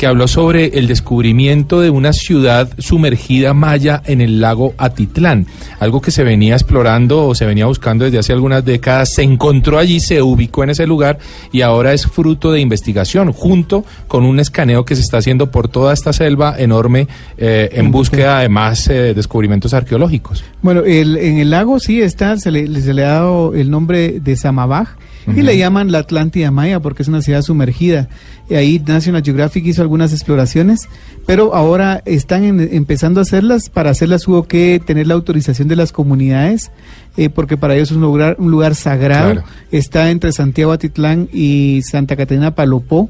que habló sobre el descubrimiento de una ciudad sumergida maya en el lago Atitlán, algo que se venía explorando o se venía buscando desde hace algunas décadas, se encontró allí, se ubicó en ese lugar y ahora es fruto de investigación, junto con un escaneo que se está haciendo por toda esta selva enorme eh, en búsqueda de más eh, descubrimientos arqueológicos. Bueno, el, en el lago sí está, se le, se le ha dado el nombre de Samabaj y le llaman la Atlántida Maya porque es una ciudad sumergida. Y ahí National Geographic hizo algunas exploraciones, pero ahora están en- empezando a hacerlas. Para hacerlas hubo que tener la autorización de las comunidades, eh, porque para ellos es un lugar, un lugar sagrado. Claro. Está entre Santiago Atitlán y Santa Catarina Palopó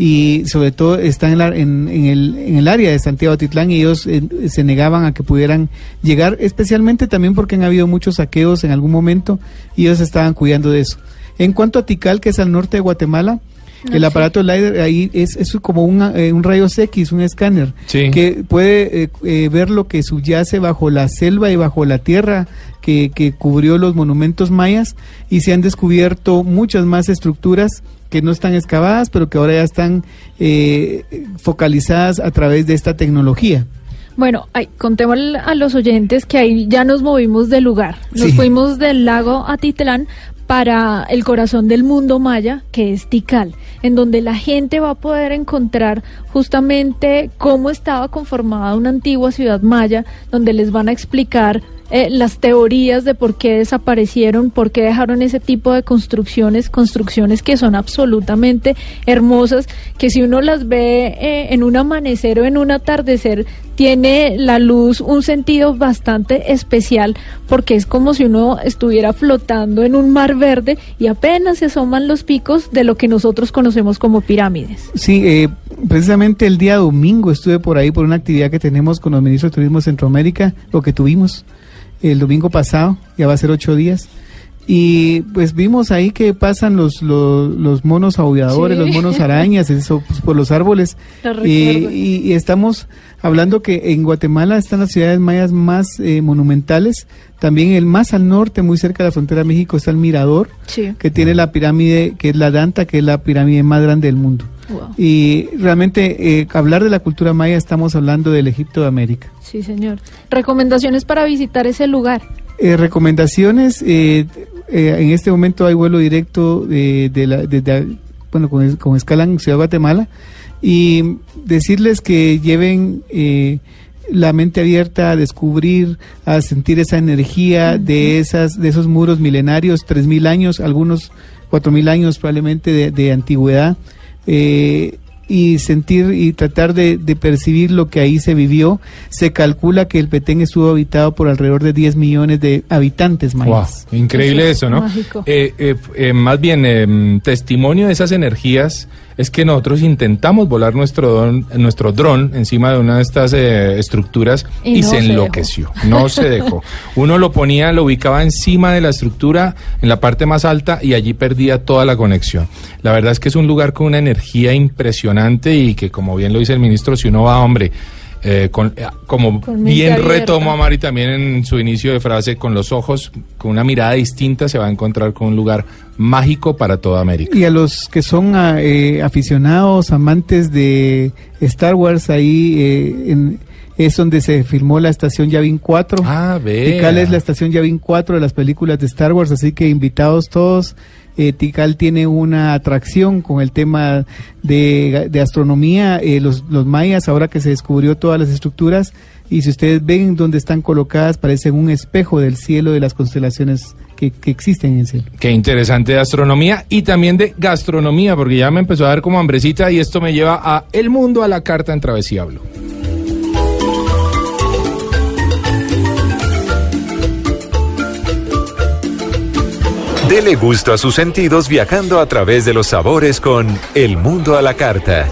y sobre todo está en, la- en, en el, en el área de Santiago Atitlán y ellos eh, se negaban a que pudieran llegar, especialmente también porque han habido muchos saqueos en algún momento y ellos estaban cuidando de eso. En cuanto a Tikal, que es al norte de Guatemala, el aparato LiDAR ahí es, es como un, eh, un rayos X, un escáner, Sí. que puede eh, eh, ver lo que subyace bajo la selva y bajo la tierra que, que cubrió los monumentos mayas y se han descubierto muchas más estructuras que no están excavadas, pero que ahora ya están eh, focalizadas a través de esta tecnología. Bueno, ay, contémosle a los oyentes que ahí ya nos movimos del lugar. Nos Sí. fuimos del lago Atitlán para el corazón del mundo maya, que es Tikal, en donde la gente va a poder encontrar justamente cómo estaba conformada una antigua ciudad maya, donde les van a explicar eh, las teorías de por qué desaparecieron, por qué dejaron ese tipo de construcciones, construcciones que son absolutamente hermosas, que si uno las ve eh, en un amanecer o en un atardecer, tiene la luz un sentido bastante especial, porque es como si uno estuviera flotando en un mar verde y apenas se asoman los picos de lo que nosotros conocemos como pirámides. Sí, eh, precisamente el día domingo estuve por ahí por una actividad que tenemos con los ministros de Turismo de Centroamérica, lo que tuvimos el domingo pasado, ya va a ser ocho días. Y pues vimos ahí que pasan los, los, los monos aulladores, Sí. los monos arañas, eso, pues, por los árboles. Lo Y, recuerdo. y- y estamos hablando que en Guatemala están las ciudades mayas más eh, monumentales. También el más al norte, muy cerca de la frontera de México, está el Mirador, Sí. que tiene la pirámide, que es la Danta, que es la pirámide más grande del mundo. Wow. Y realmente eh, hablar de la cultura maya estamos hablando del Egipto de América. Sí, señor. Recomendaciones para visitar ese lugar. Eh, recomendaciones, eh, eh, en este momento hay vuelo directo de, de la, desde, bueno, con, con escala en Ciudad de Guatemala y decirles que lleven eh, la mente abierta a descubrir, a sentir esa energía de esas de esos muros milenarios, tres mil años, algunos cuatro mil años probablemente de, de antigüedad. Eh, y sentir y tratar de, de percibir lo que ahí se vivió. Se calcula que el Petén estuvo habitado por alrededor de 10 millones de habitantes mayas. Wow, increíble Eso eso, es ¿no? mágico. Eh, eh, eh, más bien, eh, testimonio de esas energías Es que nosotros intentamos volar nuestro dron, nuestro dron encima de una de estas eh, estructuras Y y, no se se enloqueció. No se dejó. Uno lo ponía, lo ubicaba encima de la estructura, en la parte más alta, y allí perdía toda la conexión. La verdad es que es un lugar con una energía impresionante y que, como bien lo dice el ministro, si uno va, hombre, eh, con, eh, como Con bien abierta. a Mari también en su inicio de frase, con los ojos, con una mirada distinta, se va a encontrar con un lugar mágico para toda América. Y a los que son ah, eh, aficionados, amantes de Star Wars, ahí eh, en- es donde se filmó la estación Yavin 4. Ah. Tikal es la estación Yavin 4 de las películas de Star Wars, así que invitados todos. Eh, Tikal tiene una atracción con el tema de, astronomía, eh, los, mayas, ahora que se descubrió todas las estructuras, y si ustedes ven dónde están colocadas, parecen un espejo del cielo de las constelaciones que, que existen en el cielo. Qué interesante de astronomía y también de gastronomía, porque ya me empezó a dar como hambrecita y esto me lleva a El Mundo a la Carta en Travesía Blue. Dele gusto a sus sentidos viajando a través de los sabores con El Mundo a la Carta.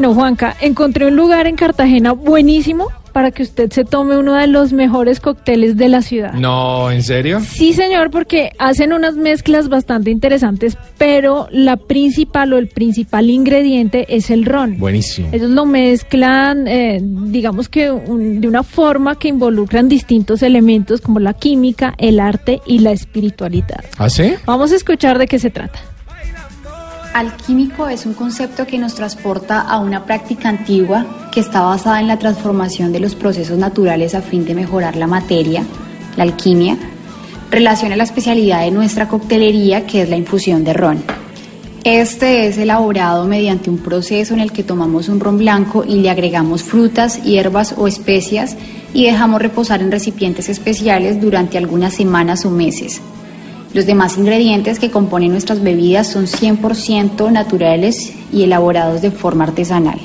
Bueno, Juanca, encontré un lugar en Cartagena buenísimo para que usted se tome uno de los mejores cócteles de la ciudad. No, ¿en serio? Sí, señor, porque hacen unas mezclas bastante interesantes, pero la principal o el principal ingrediente es el ron. Buenísimo. Ellos lo mezclan, eh, digamos que un- de una forma que involucran distintos elementos como la química, el arte y la espiritualidad. ¿Ah, sí? Vamos a escuchar de qué se trata. Alquímico es un concepto que nos transporta a una práctica antigua que está basada en la transformación de los procesos naturales a fin de mejorar la materia, la alquimia, relaciona la especialidad de nuestra coctelería que es la infusión de ron. Este es elaborado mediante un proceso en el que tomamos un ron blanco y le agregamos frutas, hierbas o especias y dejamos reposar en recipientes especiales durante algunas semanas o meses. Los demás ingredientes que componen nuestras bebidas son 100% naturales y elaborados de forma artesanal.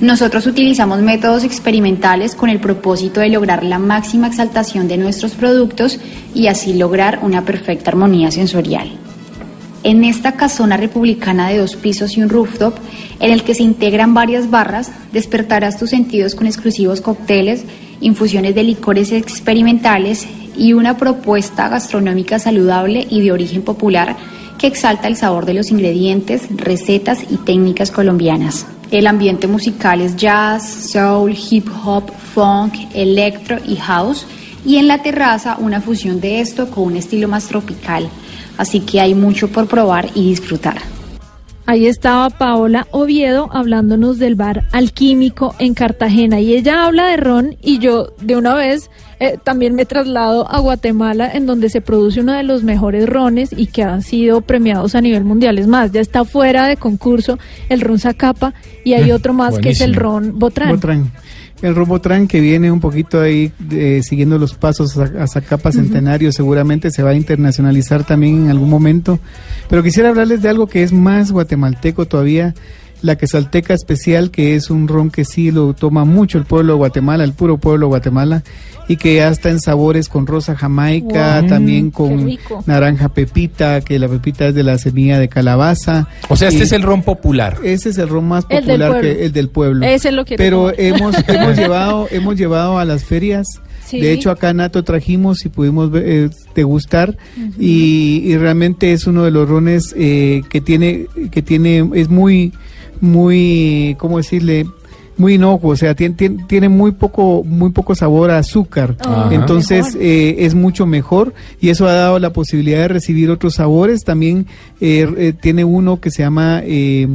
Nosotros utilizamos métodos experimentales con el propósito de lograr la máxima exaltación de nuestros productos y así lograr una perfecta armonía sensorial. En esta casona republicana de dos pisos y un rooftop, en el que se integran varias barras, despertarás tus sentidos con exclusivos cócteles, infusiones de licores experimentales y una propuesta gastronómica saludable y de origen popular que exalta el sabor de los ingredientes, recetas y técnicas colombianas. El ambiente musical es jazz, soul, hip hop, funk, electro y house y en la terraza una fusión de esto con un estilo más tropical. Así que hay mucho por probar y disfrutar. Ahí estaba Paola Oviedo hablándonos del bar Alquímico en Cartagena y ella habla de ron y yo de una vez eh, también me traslado a Guatemala en donde se produce uno de los mejores rones y que han sido premiados a nivel mundial. Es más, ya está fuera de concurso el ron Zacapa y hay otro más que es el ron Botrán. Botrán. El Robotran que viene un poquito ahí eh, siguiendo los pasos a, a Zacapa. Centenario, seguramente se va a internacionalizar también en algún momento. Pero quisiera hablarles de algo que es más guatemalteco todavía, la quesalteca especial, que es un ron que sí lo toma mucho el pueblo de Guatemala, el puro pueblo de Guatemala, y que ya está en sabores con rosa jamaica, Wow. también con naranja pepita, que la pepita es de la semilla de calabaza. O sea, este es el ron popular. ese es el ron más El popular pueblo. que el del pueblo. Ese lo quiero Pero tomar. hemos hemos llevado hemos llevado a las ferias. Sí. De hecho acá Nato trajimos y pudimos ver, eh, degustar y, y realmente es uno de los rones eh, que tiene que tiene es muy muy cómo decirle muy inocuo, o sea, tiene, tiene, tiene muy poco muy poco sabor a azúcar. Ajá. Entonces eh, es mucho mejor y eso ha dado la posibilidad de recibir otros sabores. También eh, eh, tiene uno que se llama eh,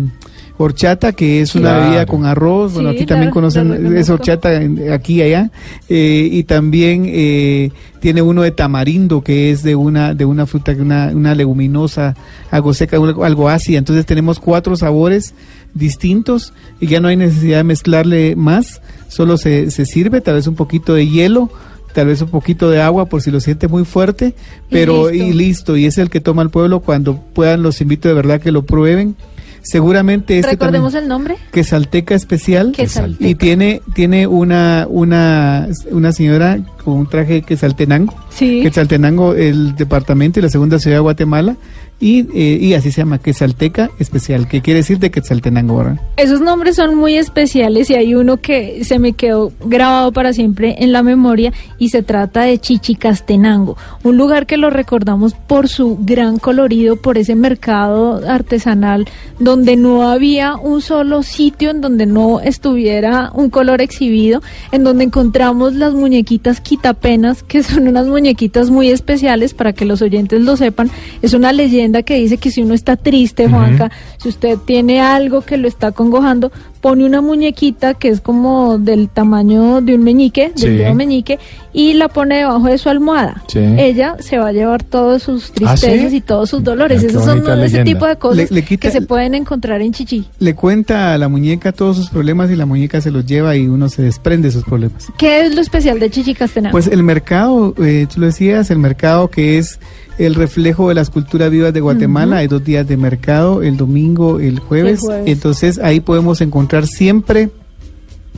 horchata, que es una Claro. bebida con arroz. Bueno, Sí, aquí la- también la conocen esa horchata en- aquí y allá. Eh, y también eh, tiene uno de tamarindo, que es de una de una fruta, una, una leguminosa, algo seca, algo, ácida. Entonces tenemos cuatro sabores distintos y ya no hay necesidad de mezclarle más, solo se, se sirve tal vez un poquito de hielo. Tal vez un poquito de agua por si lo siente muy fuerte, Y pero listo. y listo. Y es el que toma el pueblo. Cuando puedan, los invito de verdad que lo prueben. Seguramente este ¿Recordemos también- el nombre? quesalteca especial Quesalteca. y tiene tiene una una una señora con un traje quesaltenango Sí. Quetzaltenango el departamento y la segunda ciudad de Guatemala y, eh, y así se llama quesalteca especial que quiere decir de Quetzaltenango ¿verdad? Esos nombres son muy especiales y hay uno que se me quedó grabado para siempre en la memoria y se trata de Chichicastenango, un lugar que lo recordamos por su gran colorido, por ese mercado artesanal donde no había un solo sitio en donde no estuviera un color exhibido, en donde encontramos las muñequitas quitapenas, que son unas muñequitas muy especiales para que los oyentes lo sepan. Es una leyenda que dice que si uno está triste, Juanca, si usted tiene algo que lo está acongojando, pone una muñequita que es como del tamaño de un meñique, del dedo meñique, y la pone debajo de su almohada. Sí. Ella se va a llevar todos sus ¿Ah, sí? tristezas y todos sus dolores. Esos son bonita ese leyenda. tipo de cosas Le- le quita- que se pueden encontrar en Chichi. le cuenta a la muñeca todos sus problemas y la muñeca se los lleva y uno se desprende de sus problemas ¿Qué es lo especial de Chichicastenango? Pues el mercado, eh, tú lo decías, el mercado que es el reflejo de las culturas vivas de Guatemala. Hay dos días de mercado, el domingo, el jueves. El jueves. Entonces ahí podemos encontrar siempre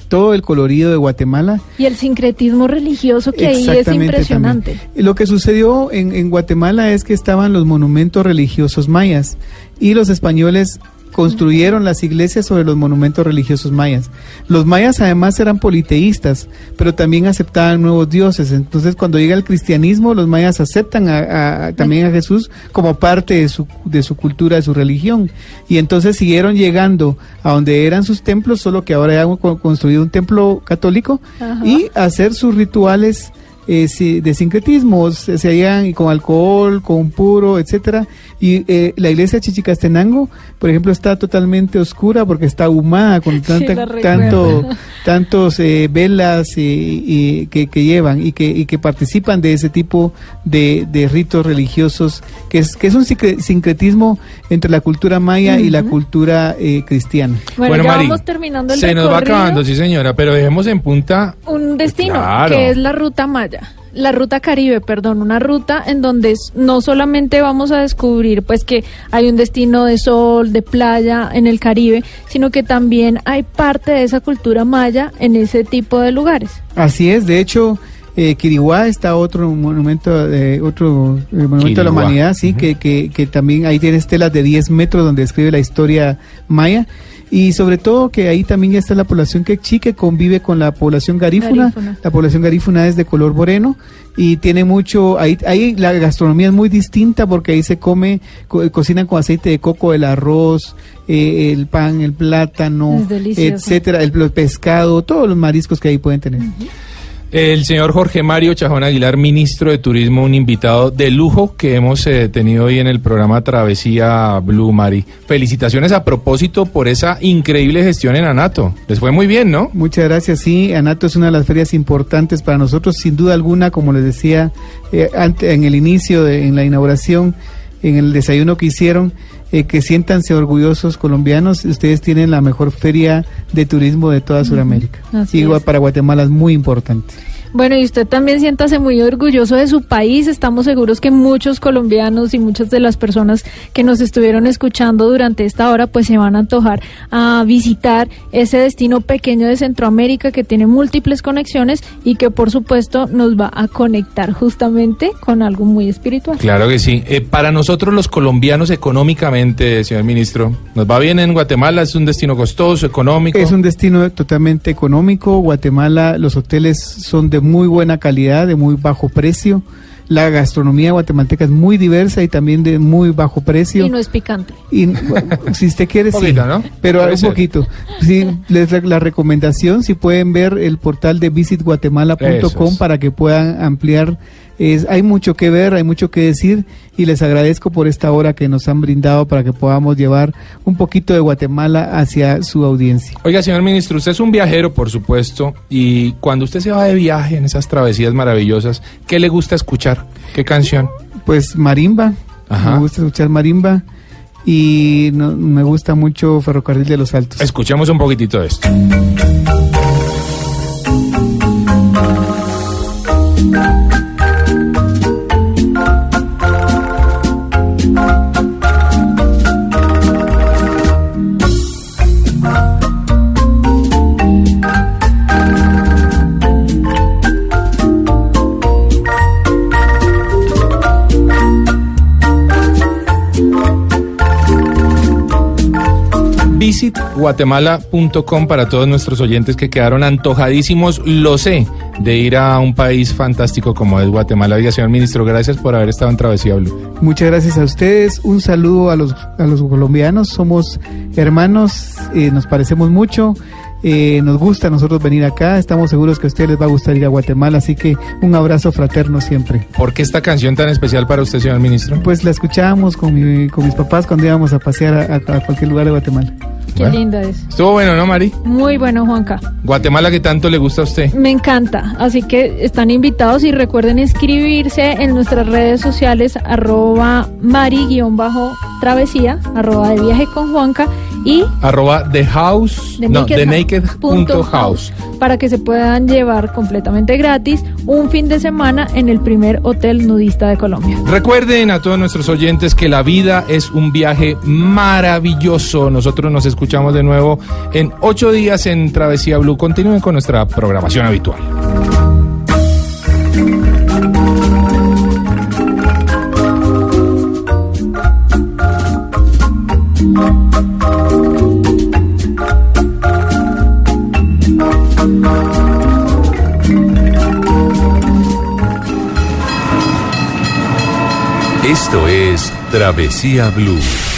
todo el colorido de Guatemala. y el sincretismo religioso que ahí es impresionante. también. Lo que sucedió en, en Guatemala es que estaban los monumentos religiosos mayas y los españoles construyeron las iglesias sobre los monumentos religiosos mayas. Los mayas además eran politeístas, pero también aceptaban nuevos dioses. Entonces cuando llega el cristianismo, los mayas aceptan a- a- también a Jesús como parte de su, de su cultura, de su religión. Y entonces siguieron llegando a donde eran sus templos, solo que ahora ya han co- construido un templo católico Ajá. y hacer sus rituales eh, sí, de sincretismo, se, se hallan y con alcohol, con puro, etcétera. Y eh, la iglesia de Chichicastenango, por ejemplo, está totalmente oscura porque está ahumada con tanta, recuerdo. tanto, tantos eh, velas y, y que, que llevan y que, y que participan de ese tipo de, de ritos religiosos, que es, que es un sincre- sincretismo entre la cultura maya y la cultura eh, cristiana. Bueno, ya Mari, vamos terminando el se nos va acabando, sí señora, pero dejemos en punta un destino Claro. que es la ruta Maya. La ruta Caribe, perdón, una ruta en donde no solamente vamos a descubrir pues que hay un destino de sol, de playa en el Caribe, sino que también hay parte de esa cultura maya en ese tipo de lugares. Así es, de hecho, eh, Quiriguá está otro monumento, de otro eh, monumento de la Quiriguá. humanidad, sí, que, que, que también ahí tiene estelas de 10 metros donde describe la historia maya. Y sobre todo que ahí también ya está la población quechí que convive con la población garífuna. Garífuna. La población garífuna es de color moreno y tiene mucho, ahí, ahí la gastronomía es muy distinta porque ahí se come, co- cocinan con aceite de coco el arroz, eh, el pan, el plátano, etcétera, el, el pescado, todos los mariscos que ahí pueden tener. El señor Jorge Mario Chajón Aguilar, ministro de Turismo, un invitado de lujo que hemos eh, tenido hoy en el programa Travesía Blue Mari. Felicitaciones a propósito por esa increíble gestión en Anato. Les fue muy bien, ¿no? Muchas gracias. Sí, Anato es una de las ferias importantes para nosotros, sin duda alguna, como les decía eh, en el inicio, en la inauguración, en el desayuno que hicieron, eh, que siéntanse orgullosos colombianos. Ustedes tienen la mejor feria de turismo de toda Sudamérica. así Y es. para Guatemala es muy importante. Bueno, y usted también siéntase muy orgulloso de su país. Estamos seguros que muchos colombianos y muchas de las personas que nos estuvieron escuchando durante esta hora, pues se van a antojar a visitar ese destino pequeño de Centroamérica que tiene múltiples conexiones y que por supuesto nos va a conectar justamente con algo muy espiritual. Claro que sí. Eh, para nosotros los colombianos económicamente, señor ministro, ¿nos va bien en Guatemala? ¿Es un destino costoso, económico? Es un destino totalmente económico. Guatemala, los hoteles son de muy buena calidad, de muy bajo precio. La gastronomía guatemalteca es muy diversa y también de muy bajo precio. Y no es picante. Y si usted quiere, sí. Poquito, ¿no? Pero Puede un ser. poquito. Sí, les la, la recomendación, si pueden ver el portal de visitguatemala.com para que puedan ampliar Es, hay mucho que ver, hay mucho que decir y les agradezco por esta hora que nos han brindado para que podamos llevar un poquito de Guatemala hacia su audiencia. Oiga, señor ministro, usted es un viajero, por supuesto, y cuando usted se va de viaje en esas travesías maravillosas, ¿qué le gusta escuchar? ¿Qué canción? Pues marimba, Ajá. me gusta escuchar marimba y no- me gusta mucho Ferrocarril de los Altos. Escuchemos un poquitito de esto. visitguatemala.com para todos nuestros oyentes que quedaron antojadísimos, lo sé, de ir a un país fantástico como es Guatemala. Oiga, señor ministro, gracias por haber estado en Travesía Blue. Muchas gracias a ustedes, un saludo a los, a los colombianos, somos hermanos, eh, nos parecemos mucho, eh, nos gusta a nosotros venir acá, estamos seguros que a ustedes les va a gustar ir a Guatemala, así que un abrazo fraterno siempre. ¿Por qué esta canción tan especial para usted, señor ministro? Pues la escuchábamos con, mi- con mis papás cuando íbamos a pasear a, a- a cualquier lugar de Guatemala. Qué linda es. Estuvo bueno, ¿no, Mari? Muy bueno, Juanca. Guatemala que tanto le gusta a usted. Me encanta, así que están invitados y recuerden inscribirse en nuestras redes sociales arroba mari-travesía, arroba de viaje con Juanca y Arroba the house, The no, Naked the naked Punto house. para que se puedan llevar completamente gratis un fin de semana en el primer hotel nudista de Colombia. Recuerden a todos nuestros oyentes que la vida es un viaje maravilloso. Nosotros nos escuchamos de nuevo en ocho días en Travesía Blue. Continúen con nuestra programación habitual. Esto es Travesía Blue.